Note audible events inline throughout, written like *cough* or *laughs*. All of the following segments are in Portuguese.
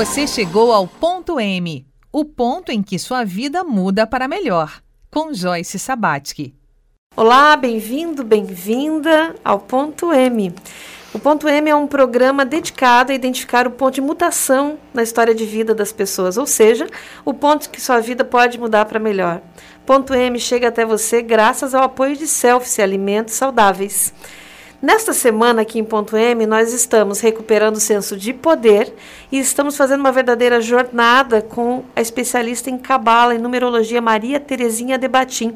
Você chegou ao ponto M, o ponto em que sua vida muda para melhor, com Joyce Sabatsky. Olá, bem-vindo, bem-vinda ao ponto M. O ponto M é um programa dedicado a identificar o ponto de mutação na história de vida das pessoas, ou seja, o ponto que sua vida pode mudar para melhor. Ponto M chega até você graças ao apoio de Selfie Alimentos Saudáveis. Nesta semana aqui em Ponto M, nós estamos recuperando o senso de poder e estamos fazendo uma verdadeira jornada com a especialista em cabala e numerologia Maria Terezinha Debatim.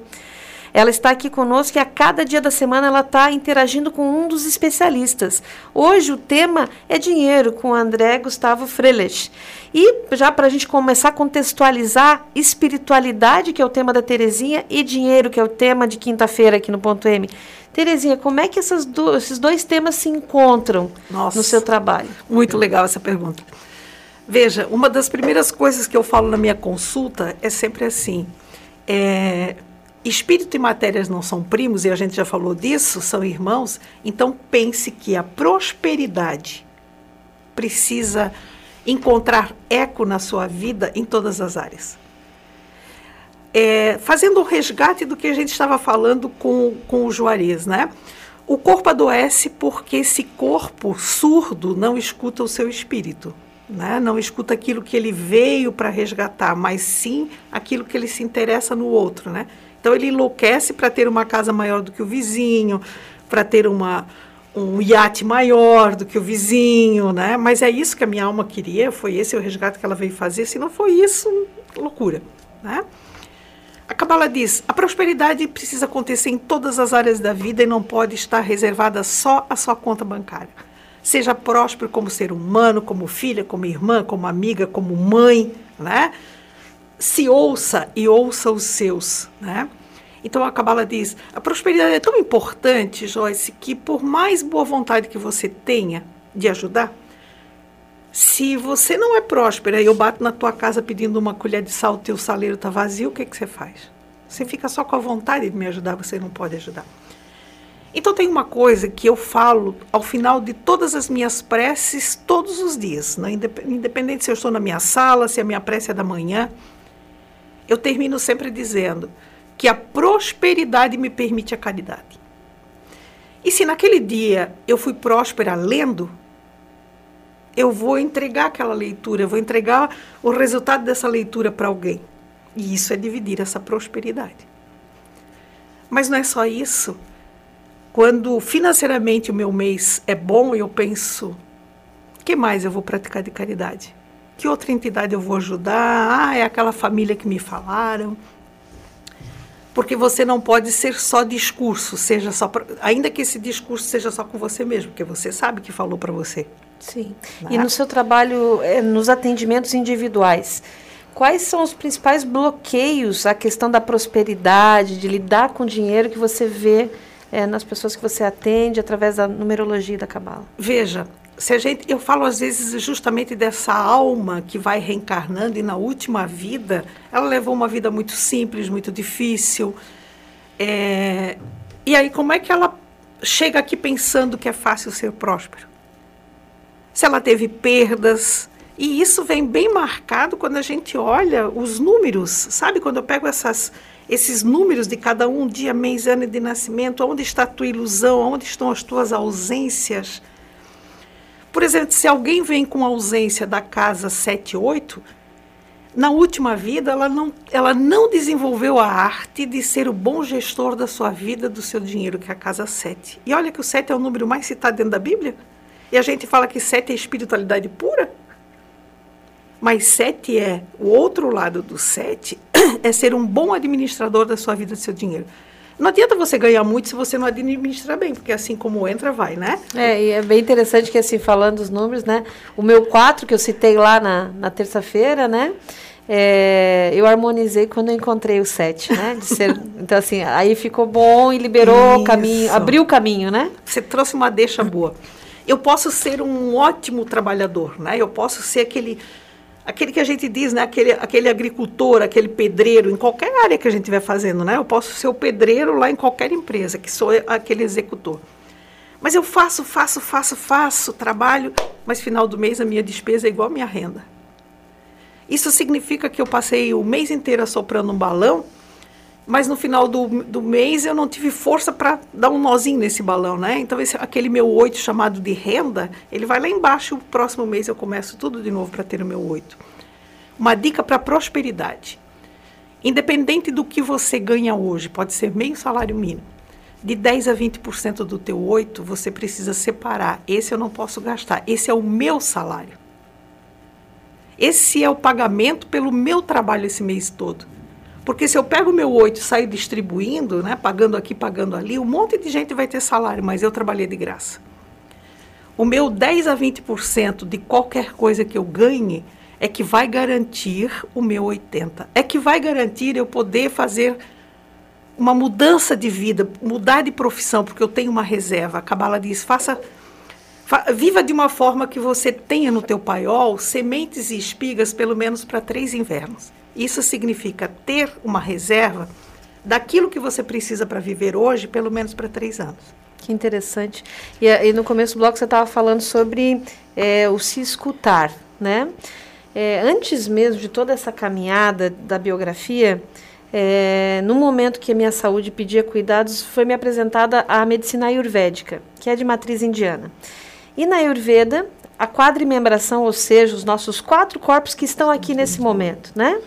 Ela está aqui conosco e a cada dia da semana ela está interagindo com um dos especialistas. Hoje o tema é dinheiro com André Gustavo Frelich. E já para a gente começar a contextualizar espiritualidade, que é o tema da Terezinha, e dinheiro, que é o tema de quinta-feira aqui no Ponto M. Terezinha, como é que do, esses dois temas se encontram Nossa, no seu trabalho? Muito legal essa pergunta. Veja, uma das primeiras coisas que eu falo na minha consulta é sempre assim: é, espírito e matérias não são primos, e a gente já falou disso, são irmãos. Então pense que a prosperidade precisa encontrar eco na sua vida em todas as áreas é, fazendo o resgate do que a gente estava falando com, com o Juarez, né? O corpo adoece porque esse corpo surdo não escuta o seu espírito, né? não escuta aquilo que ele veio para resgatar, mas sim aquilo que ele se interessa no outro. Né? Então ele enlouquece para ter uma casa maior do que o vizinho, para ter uma, um iate maior do que o vizinho, né? mas é isso que a minha alma queria, foi esse o resgate que ela veio fazer, se não foi isso, loucura. Né? A Cabala diz: a prosperidade precisa acontecer em todas as áreas da vida e não pode estar reservada só à sua conta bancária. Seja próspero como ser humano, como filha, como irmã, como amiga, como mãe, né? Se ouça e ouça os seus, né? Então a Cabala diz: a prosperidade é tão importante, Joyce, que por mais boa vontade que você tenha de ajudar, se você não é próspera e eu bato na tua casa pedindo uma colher de sal, teu saleiro está vazio, o que, que você faz? Você fica só com a vontade de me ajudar, você não pode ajudar. Então tem uma coisa que eu falo ao final de todas as minhas preces, todos os dias, né? independente se eu estou na minha sala, se a minha prece é da manhã, eu termino sempre dizendo que a prosperidade me permite a caridade. E se naquele dia eu fui próspera lendo, eu vou entregar aquela leitura, eu vou entregar o resultado dessa leitura para alguém. E isso é dividir essa prosperidade. Mas não é só isso. Quando financeiramente o meu mês é bom, eu penso: que mais eu vou praticar de caridade? Que outra entidade eu vou ajudar? Ah, é aquela família que me falaram. Porque você não pode ser só discurso, seja só pra, ainda que esse discurso seja só com você mesmo, porque você sabe que falou para você. Sim. Né? E no seu trabalho, é, nos atendimentos individuais, quais são os principais bloqueios à questão da prosperidade, de lidar com dinheiro que você vê é, nas pessoas que você atende através da numerologia da Cabala? Veja, se a gente, eu falo às vezes justamente dessa alma que vai reencarnando e na última vida ela levou uma vida muito simples, muito difícil. É, e aí como é que ela chega aqui pensando que é fácil ser próspero? Se ela teve perdas. E isso vem bem marcado quando a gente olha os números, sabe? Quando eu pego essas, esses números de cada um, dia, mês, ano de nascimento, onde está a tua ilusão, onde estão as tuas ausências. Por exemplo, se alguém vem com ausência da casa 7, 8, na última vida ela não, ela não desenvolveu a arte de ser o bom gestor da sua vida, do seu dinheiro, que é a casa 7. E olha que o 7 é o número mais citado dentro da Bíblia. E a gente fala que sete é espiritualidade pura. Mas sete é o outro lado do sete *coughs* é ser um bom administrador da sua vida, do seu dinheiro. Não adianta você ganhar muito se você não administrar bem, porque assim como entra, vai, né? É, e é bem interessante que assim, falando dos números, né? O meu 4, que eu citei lá na, na terça-feira, né? É, eu harmonizei quando eu encontrei o 7, né? Ser, *laughs* então, assim, aí ficou bom e liberou o caminho, abriu o caminho, né? Você trouxe uma deixa boa eu posso ser um ótimo trabalhador, né? Eu posso ser aquele aquele que a gente diz, né, aquele, aquele agricultor, aquele pedreiro, em qualquer área que a gente estiver fazendo, né? Eu posso ser o pedreiro lá em qualquer empresa, que sou aquele executor. Mas eu faço, faço, faço, faço, trabalho, mas final do mês a minha despesa é igual a minha renda. Isso significa que eu passei o mês inteiro assoprando um balão, mas no final do, do mês eu não tive força para dar um nozinho nesse balão, né? Então esse, aquele meu oito chamado de renda, ele vai lá embaixo. O próximo mês eu começo tudo de novo para ter o meu oito. Uma dica para prosperidade. Independente do que você ganha hoje, pode ser meio salário mínimo. De 10 a 20% do teu 8, você precisa separar. Esse eu não posso gastar. Esse é o meu salário. Esse é o pagamento pelo meu trabalho esse mês todo. Porque se eu pego o meu 8 e saio distribuindo, né, pagando aqui, pagando ali, um monte de gente vai ter salário, mas eu trabalhei de graça. O meu 10 a 20% de qualquer coisa que eu ganhe é que vai garantir o meu 80. É que vai garantir eu poder fazer uma mudança de vida, mudar de profissão, porque eu tenho uma reserva. A Cabala diz: faça, fa, viva de uma forma que você tenha no teu paiol sementes e espigas pelo menos para três invernos. Isso significa ter uma reserva daquilo que você precisa para viver hoje, pelo menos para três anos. Que interessante. E, e, no começo do bloco você estava falando sobre é, o se escutar, né? É, antes mesmo de toda essa caminhada da biografia, é, no momento que a minha saúde pedia cuidados, foi me apresentada a medicina ayurvédica, que é de matriz indiana. E na Ayurveda, a quadrimembração, ou seja, os nossos quatro corpos que estão aqui nesse momento, né?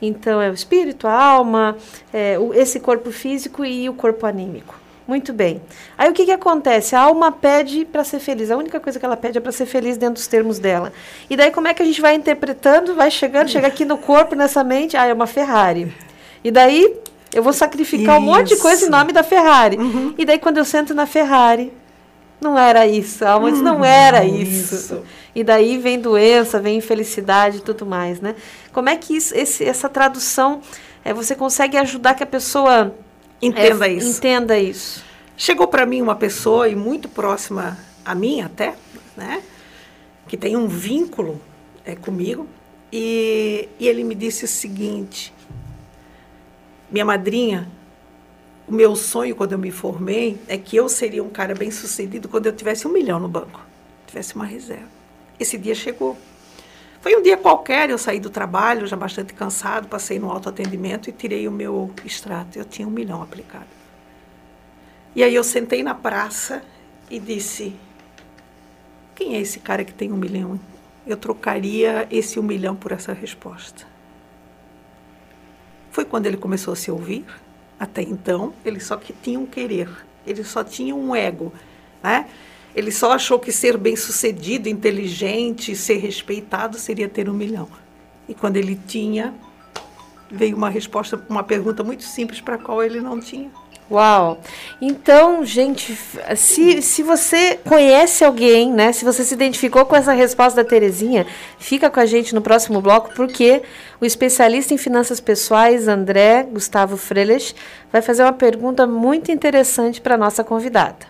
Então, é o espírito, a alma, é, o, esse corpo físico e o corpo anímico. Muito bem. Aí o que, que acontece? A alma pede para ser feliz. A única coisa que ela pede é para ser feliz dentro dos termos dela. E daí como é que a gente vai interpretando, vai chegando, chega aqui no corpo, nessa mente, ah, é uma Ferrari. E daí eu vou sacrificar isso. um monte de coisa em nome da Ferrari. Uhum. E daí quando eu sento na Ferrari, não era isso. A alma diz, não era isso. isso. E daí vem doença, vem infelicidade e tudo mais, né? Como é que isso, esse, essa tradução, é, você consegue ajudar que a pessoa Entenda é, isso. Entenda isso. Chegou para mim uma pessoa, e muito próxima a mim até, né? Que tem um vínculo é, comigo. E, e ele me disse o seguinte: minha madrinha, o meu sonho quando eu me formei é que eu seria um cara bem sucedido quando eu tivesse um milhão no banco, tivesse uma reserva. Esse dia chegou. Foi um dia qualquer, eu saí do trabalho, já bastante cansado, passei no autoatendimento e tirei o meu extrato. Eu tinha um milhão aplicado. E aí eu sentei na praça e disse: Quem é esse cara que tem um milhão? Eu trocaria esse um milhão por essa resposta. Foi quando ele começou a se ouvir. Até então, ele só que tinha um querer, ele só tinha um ego, né? Ele só achou que ser bem-sucedido, inteligente, ser respeitado seria ter um milhão. E quando ele tinha, veio uma resposta, uma pergunta muito simples para a qual ele não tinha. Uau! Então, gente, se, se você conhece alguém, né? Se você se identificou com essa resposta da Terezinha, fica com a gente no próximo bloco, porque o especialista em finanças pessoais, André Gustavo Freles, vai fazer uma pergunta muito interessante para a nossa convidada.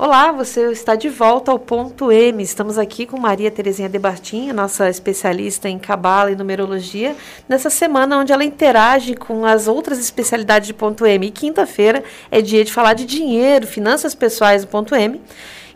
Olá, você está de volta ao ponto M. Estamos aqui com Maria Terezinha Debartin, nossa especialista em cabala e numerologia, nessa semana onde ela interage com as outras especialidades de ponto M. E quinta-feira é dia de falar de dinheiro, finanças pessoais do ponto M.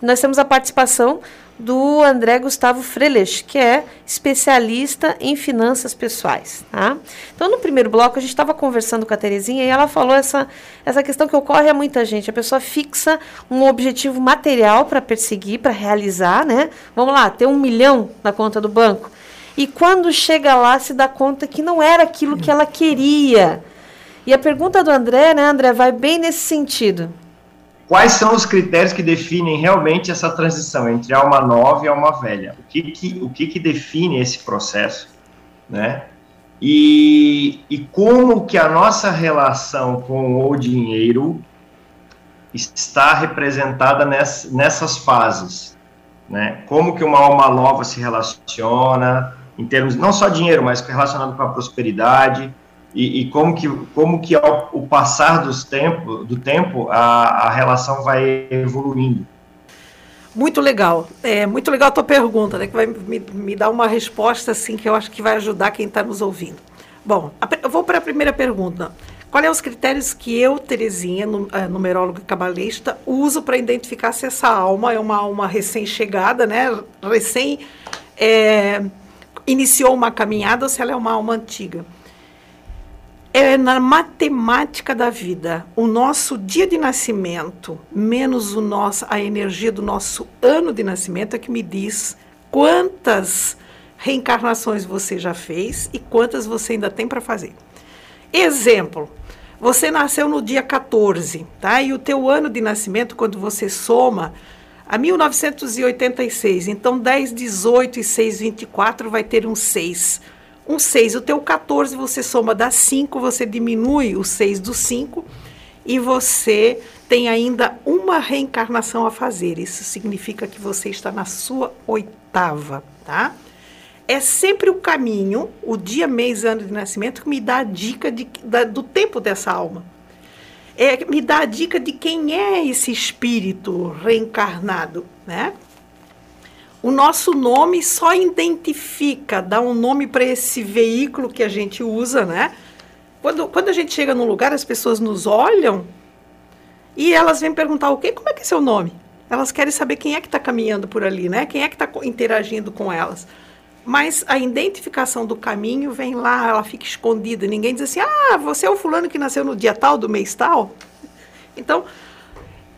Nós temos a participação do André Gustavo Freles, que é especialista em finanças pessoais. Tá? Então, no primeiro bloco, a gente estava conversando com a Terezinha e ela falou essa, essa questão que ocorre a muita gente. A pessoa fixa um objetivo material para perseguir, para realizar, né? Vamos lá, ter um milhão na conta do banco. E quando chega lá, se dá conta que não era aquilo que ela queria. E a pergunta do André, né, André, vai bem nesse sentido. Quais são os critérios que definem realmente essa transição entre alma nova e alma velha? O que, que, o que, que define esse processo? Né? E, e como que a nossa relação com o dinheiro está representada ness, nessas fases? Né? Como que uma alma nova se relaciona, em termos não só dinheiro, mas relacionado com a prosperidade, e, e, como que como que ao o passar dos tempo, do tempo a, a relação vai evoluindo. Muito legal, é muito legal a tua pergunta, né? Que vai me, me dar uma resposta assim que eu acho que vai ajudar quem está nos ouvindo. Bom, a, eu vou para a primeira pergunta. Quais são os critérios que eu, Terezinha, é, numeróloga cabalista, uso para identificar se essa alma é uma alma recém-chegada, né? Recém é, iniciou uma caminhada ou se ela é uma alma antiga? É na matemática da vida. O nosso dia de nascimento menos o nosso, a energia do nosso ano de nascimento é que me diz quantas reencarnações você já fez e quantas você ainda tem para fazer. Exemplo, você nasceu no dia 14, tá? E o teu ano de nascimento, quando você soma, a 1986, então 10, 18 e 6, 24 vai ter um 6 um 6. O teu 14 você soma dá 5, você diminui o 6 do 5 e você tem ainda uma reencarnação a fazer. Isso significa que você está na sua oitava, tá? É sempre o caminho, o dia, mês, ano de nascimento que me dá a dica de, da, do tempo dessa alma. É, me dá a dica de quem é esse espírito reencarnado, né? O nosso nome só identifica, dá um nome para esse veículo que a gente usa, né? Quando, quando a gente chega num lugar, as pessoas nos olham e elas vêm perguntar o quê? Como é que é seu nome? Elas querem saber quem é que está caminhando por ali, né? Quem é que está interagindo com elas. Mas a identificação do caminho vem lá, ela fica escondida. Ninguém diz assim, ah, você é o fulano que nasceu no dia tal, do mês tal. Então,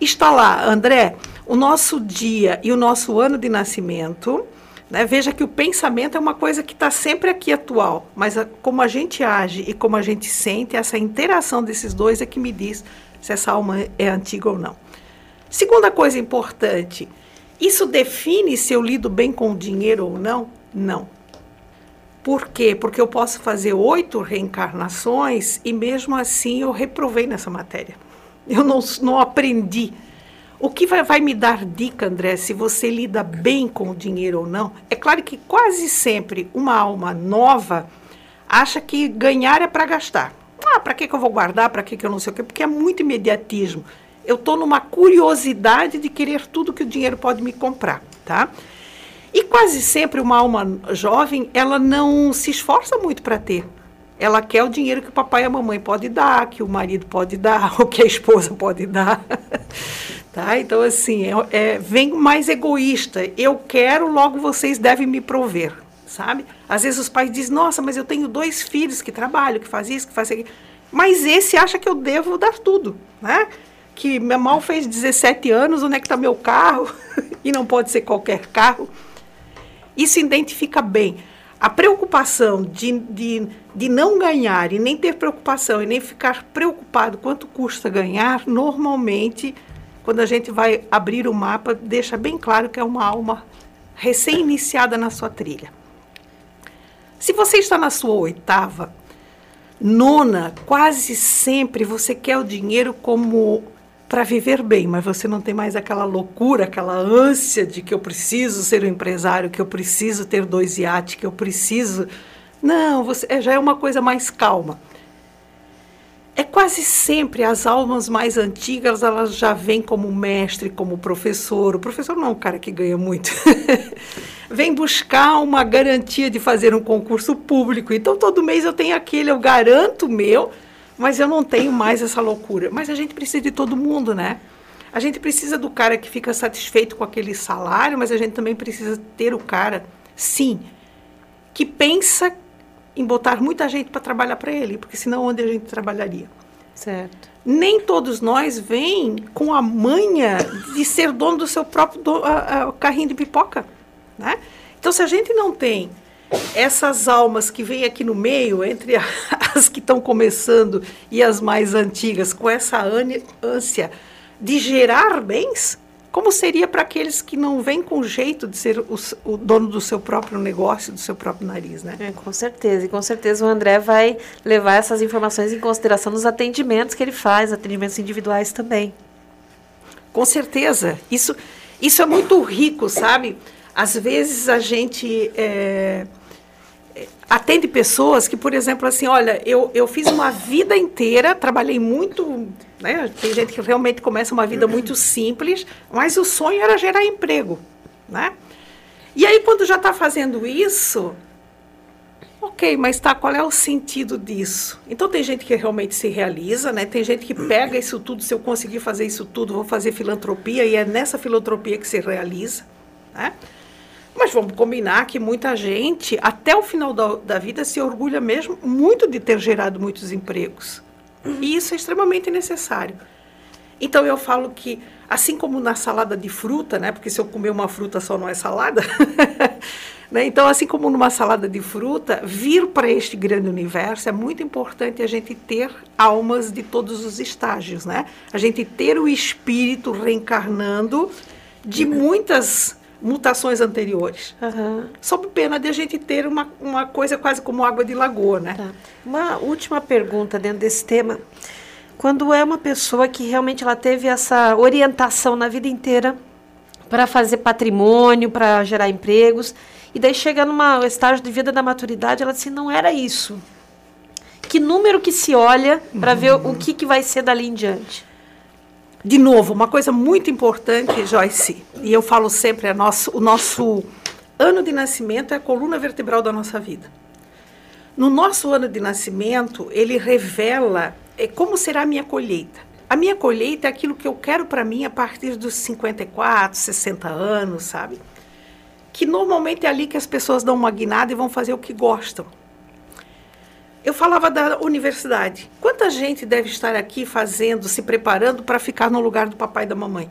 está lá, André, o nosso dia e o nosso ano de nascimento. Né? Veja que o pensamento é uma coisa que está sempre aqui atual, mas a, como a gente age e como a gente sente, essa interação desses dois é que me diz se essa alma é antiga ou não. Segunda coisa importante, isso define se eu lido bem com o dinheiro ou não? Não. Por quê? Porque eu posso fazer oito reencarnações e mesmo assim eu reprovei nessa matéria. Eu não, não aprendi o que vai, vai, me dar dica, André, se você lida bem com o dinheiro ou não? É claro que quase sempre uma alma nova acha que ganhar é para gastar. Ah, para que, que eu vou guardar? Para que, que eu não sei o quê? Porque é muito imediatismo. Eu estou numa curiosidade de querer tudo que o dinheiro pode me comprar, tá? E quase sempre uma alma jovem, ela não se esforça muito para ter. Ela quer o dinheiro que o papai e a mamãe podem dar, que o marido pode dar, *laughs* ou que a esposa pode dar. Tá? Então, assim, é, é, vem mais egoísta. Eu quero, logo vocês devem me prover, sabe? Às vezes os pais dizem, nossa, mas eu tenho dois filhos que trabalham, que fazem isso, que fazem aquilo. Mas esse acha que eu devo dar tudo, né? Que meu mal fez 17 anos, onde é que está meu carro? *laughs* e não pode ser qualquer carro. Isso identifica bem. A preocupação de, de, de não ganhar e nem ter preocupação e nem ficar preocupado quanto custa ganhar, normalmente quando a gente vai abrir o mapa, deixa bem claro que é uma alma recém-iniciada na sua trilha. Se você está na sua oitava, nona, quase sempre você quer o dinheiro como para viver bem, mas você não tem mais aquela loucura, aquela ânsia de que eu preciso ser um empresário, que eu preciso ter dois iates, que eu preciso. Não, você já é uma coisa mais calma. É quase sempre as almas mais antigas, elas já vêm como mestre, como professor. O professor não é um cara que ganha muito. *laughs* Vem buscar uma garantia de fazer um concurso público. Então, todo mês eu tenho aquele, eu garanto meu, mas eu não tenho mais essa loucura. Mas a gente precisa de todo mundo, né? A gente precisa do cara que fica satisfeito com aquele salário, mas a gente também precisa ter o cara, sim, que pensa em botar muita gente para trabalhar para ele, porque senão onde a gente trabalharia? Certo. Nem todos nós vêm com a manha de ser dono do seu próprio do, uh, uh, carrinho de pipoca, né? Então, se a gente não tem essas almas que vêm aqui no meio, entre *laughs* as que estão começando e as mais antigas, com essa ânsia de gerar bens, como seria para aqueles que não vêm com jeito de ser o, o, dono do seu próprio negócio, do seu próprio nariz, né? É, com certeza. E com certeza o André vai levar essas informações em consideração nos atendimentos que ele faz, atendimentos individuais também. Com certeza. Isso, isso é muito rico, sabe? Às vezes a gente é, atende pessoas que, por exemplo, assim, olha, eu, eu fiz uma vida inteira, trabalhei muito né? Tem gente que realmente começa uma vida muito simples, mas o sonho era gerar emprego. Né? E aí, quando já está fazendo isso, ok, mas tá, qual é o sentido disso? Então, tem gente que realmente se realiza, né? tem gente que pega isso tudo, se eu conseguir fazer isso tudo, vou fazer filantropia, e é nessa filantropia que se realiza. Né? Mas vamos combinar que muita gente, até o final da, da vida, se orgulha mesmo muito de ter gerado muitos empregos. E isso é extremamente necessário. Então eu falo que, assim como na salada de fruta, né, porque se eu comer uma fruta só não é salada, *laughs* né, então assim como numa salada de fruta, vir para este grande universo é muito importante a gente ter almas de todos os estágios, né? A gente ter o espírito reencarnando de muitas mutações anteriores. Uhum. Sob pena de a gente ter uma, uma coisa quase como água de lagoa, né? Tá. Uma última pergunta dentro desse tema. Quando é uma pessoa que realmente ela teve essa orientação na vida inteira para fazer patrimônio, para gerar empregos, e daí chega numa estágio de vida da maturidade, ela assim, não era isso. Que número que se olha para uhum. ver o que, que vai ser dali em diante? De novo, uma coisa muito importante, Joyce, e eu falo sempre, é nosso, o nosso ano de nascimento é a coluna vertebral da nossa vida. No nosso ano de nascimento, ele revela é, como será a minha colheita. A minha colheita é aquilo que eu quero para mim a partir dos 54, 60 anos, sabe? Que normalmente é ali que as pessoas dão uma guinada e vão fazer o que gostam. Eu falava da universidade. Quanta gente deve estar aqui fazendo, se preparando para ficar no lugar do papai e da mamãe?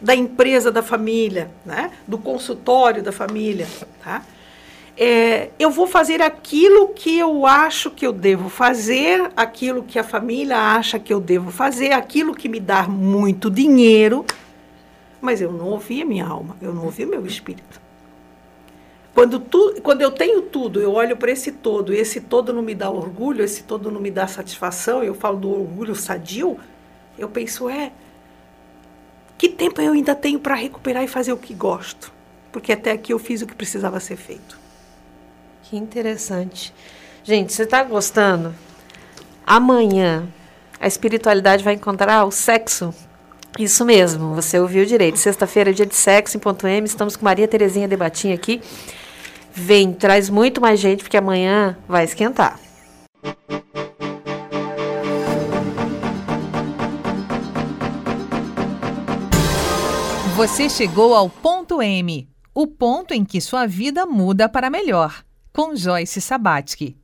Da empresa da família, né? do consultório da família. Tá? É, eu vou fazer aquilo que eu acho que eu devo fazer, aquilo que a família acha que eu devo fazer, aquilo que me dá muito dinheiro, mas eu não ouvi a minha alma, eu não ouvi o meu espírito. Quando, tu, quando eu tenho tudo, eu olho para esse todo, e esse todo não me dá orgulho, esse todo não me dá satisfação, eu falo do orgulho sadio, eu penso, é, que tempo eu ainda tenho para recuperar e fazer o que gosto? Porque até aqui eu fiz o que precisava ser feito. Que interessante. Gente, você está gostando? Amanhã a espiritualidade vai encontrar o sexo isso mesmo, você ouviu direito. Sexta-feira é dia de sexo em ponto M. Estamos com Maria Terezinha Debatinha aqui. Vem, traz muito mais gente, porque amanhã vai esquentar. Você chegou ao ponto M, o ponto em que sua vida muda para melhor, com Joyce Sabatsky.